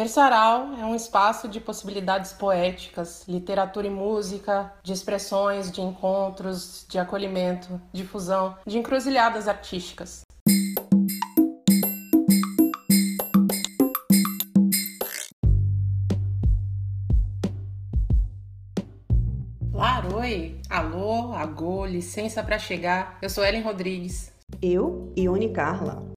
Versaral é um espaço de possibilidades poéticas, literatura e música, de expressões, de encontros, de acolhimento, de fusão, de encruzilhadas artísticas. Laroi, alô, agô, licença para chegar. Eu sou Ellen Rodrigues. Eu, Ione Carla.